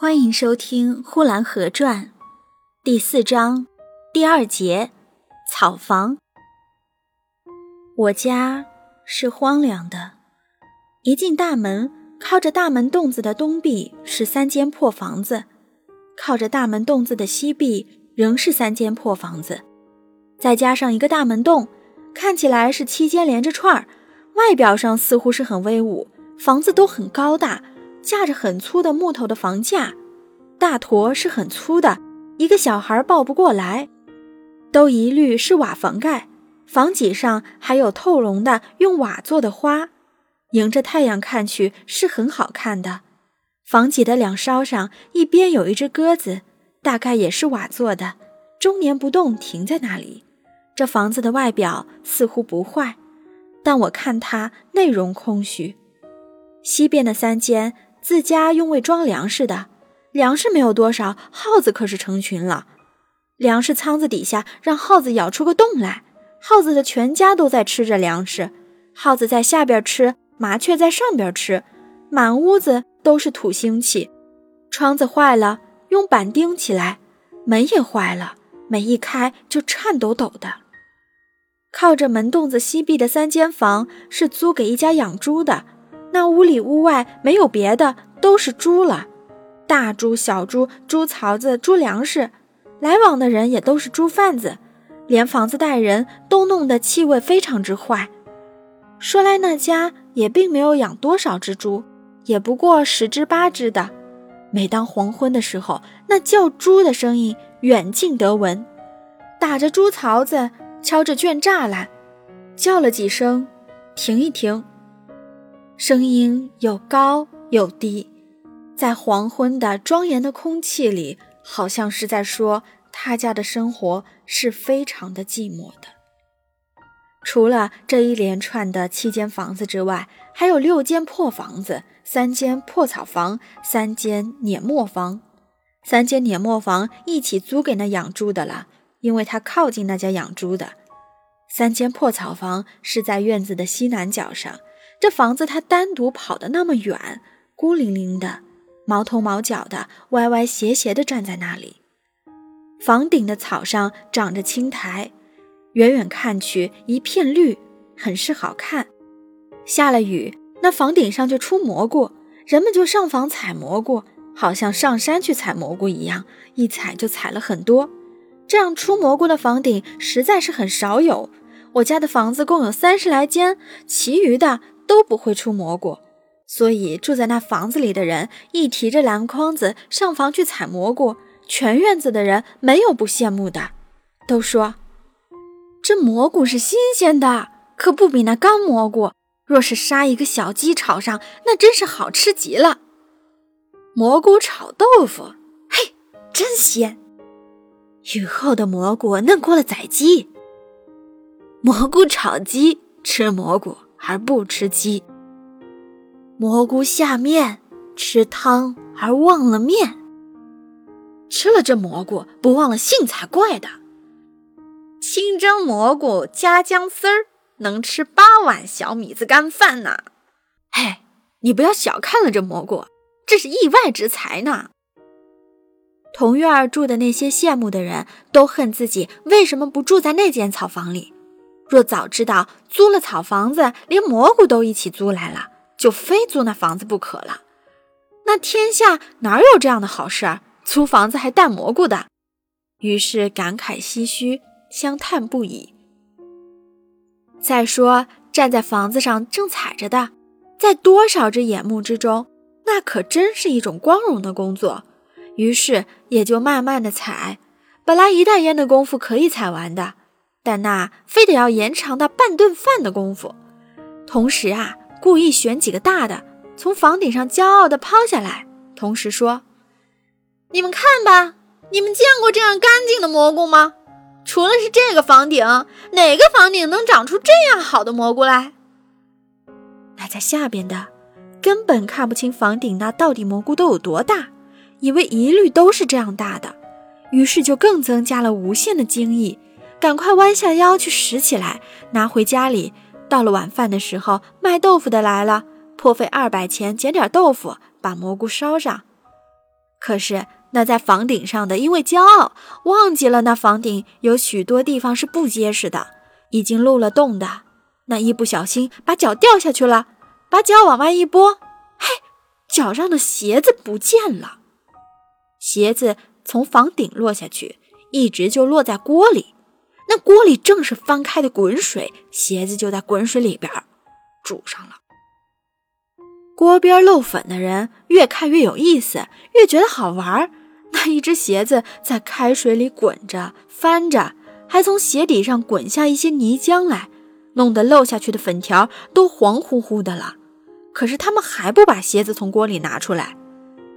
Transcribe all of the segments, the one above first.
欢迎收听《呼兰河传》第四章第二节草房。我家是荒凉的，一进大门，靠着大门洞子的东壁是三间破房子，靠着大门洞子的西壁仍是三间破房子，再加上一个大门洞，看起来是七间连着串儿，外表上似乎是很威武，房子都很高大。架着很粗的木头的房架，大坨是很粗的，一个小孩抱不过来。都一律是瓦房盖，房脊上还有透笼的用瓦做的花，迎着太阳看去是很好看的。房脊的两梢上一边有一只鸽子，大概也是瓦做的，终年不动，停在那里。这房子的外表似乎不坏，但我看它内容空虚。西边的三间。自家用为装粮食的，粮食没有多少，耗子可是成群了。粮食仓子底下让耗子咬出个洞来，耗子的全家都在吃着粮食。耗子在下边吃，麻雀在上边吃，满屋子都是土腥气。窗子坏了，用板钉起来；门也坏了，门一开就颤抖抖的。靠着门洞子西壁的三间房是租给一家养猪的。那屋里屋外没有别的，都是猪了，大猪、小猪、猪槽子、猪粮食，来往的人也都是猪贩子，连房子带人都弄得气味非常之坏。说来那家也并没有养多少只猪，也不过十只八只的。每当黄昏的时候，那叫猪的声音远近得闻，打着猪槽子，敲着圈栅栏，叫了几声，停一停。声音有高有低，在黄昏的庄严的空气里，好像是在说他家的生活是非常的寂寞的。除了这一连串的七间房子之外，还有六间破房子，三间破草房，三间碾磨房。三间碾磨房一起租给那养猪的了，因为他靠近那家养猪的。三间破草房是在院子的西南角上。这房子它单独跑得那么远，孤零零的，毛头毛脚的，歪歪斜斜的站在那里。房顶的草上长着青苔，远远看去一片绿，很是好看。下了雨，那房顶上就出蘑菇，人们就上房采蘑菇，好像上山去采蘑菇一样，一采就采了很多。这样出蘑菇的房顶实在是很少有。我家的房子共有三十来间，其余的。都不会出蘑菇，所以住在那房子里的人一提着篮筐子上房去采蘑菇，全院子的人没有不羡慕的，都说这蘑菇是新鲜的，可不比那干蘑菇。若是杀一个小鸡炒上，那真是好吃极了。蘑菇炒豆腐，嘿，真鲜。雨后的蘑菇嫩过了宰鸡。蘑菇炒鸡，吃蘑菇。而不吃鸡，蘑菇下面吃汤而忘了面，吃了这蘑菇不忘了性才怪的。清蒸蘑菇加姜丝儿，能吃八碗小米子干饭呢。嘿，你不要小看了这蘑菇，这是意外之财呢。同院住的那些羡慕的人都恨自己为什么不住在那间草房里。若早知道租了草房子，连蘑菇都一起租来了，就非租那房子不可了。那天下哪有这样的好事儿？租房子还带蘑菇的？于是感慨唏嘘，相叹不已。再说站在房子上正踩着的，在多少只眼目之中，那可真是一种光荣的工作。于是也就慢慢的踩，本来一袋烟的功夫可以踩完的。但那非得要延长到半顿饭的功夫，同时啊，故意选几个大的，从房顶上骄傲地抛下来，同时说：“你们看吧，你们见过这样干净的蘑菇吗？除了是这个房顶，哪个房顶能长出这样好的蘑菇来？那在下边的，根本看不清房顶那到底蘑菇都有多大，以为一律都是这样大的，于是就更增加了无限的惊异。”赶快弯下腰去拾起来，拿回家里。到了晚饭的时候，卖豆腐的来了，破费二百钱捡点豆腐，把蘑菇烧上。可是那在房顶上的，因为骄傲，忘记了那房顶有许多地方是不结实的，已经漏了洞的。那一不小心把脚掉下去了，把脚往外一拨，嘿，脚上的鞋子不见了。鞋子从房顶落下去，一直就落在锅里。那锅里正是翻开的滚水，鞋子就在滚水里边煮上了。锅边漏粉的人越看越有意思，越觉得好玩。那一只鞋子在开水里滚着翻着，还从鞋底上滚下一些泥浆来。弄得漏下去的粉条都黄乎乎的了，可是他们还不把鞋子从锅里拿出来。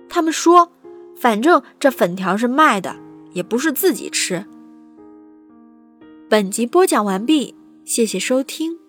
他们说：“反正这粉条是卖的，也不是自己吃。”本集播讲完毕，谢谢收听。